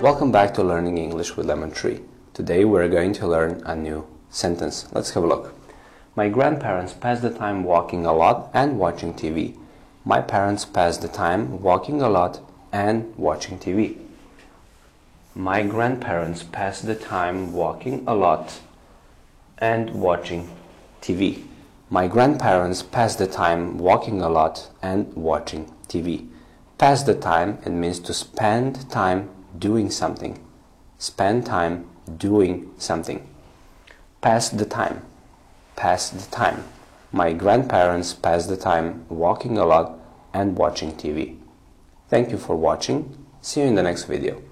Welcome back to Learning English with Lemon Tree. Today we're going to learn a new sentence. Let's have a look. My grandparents pass the time walking a lot and watching TV. My parents pass the time walking a lot and watching TV. My grandparents pass the time walking a lot and watching TV. My grandparents pass the time walking a lot and watching TV. Pass the time it means to spend time doing something. Spend time doing something. Pass the time. Pass the time. My grandparents pass the time walking a lot and watching TV. Thank you for watching. See you in the next video.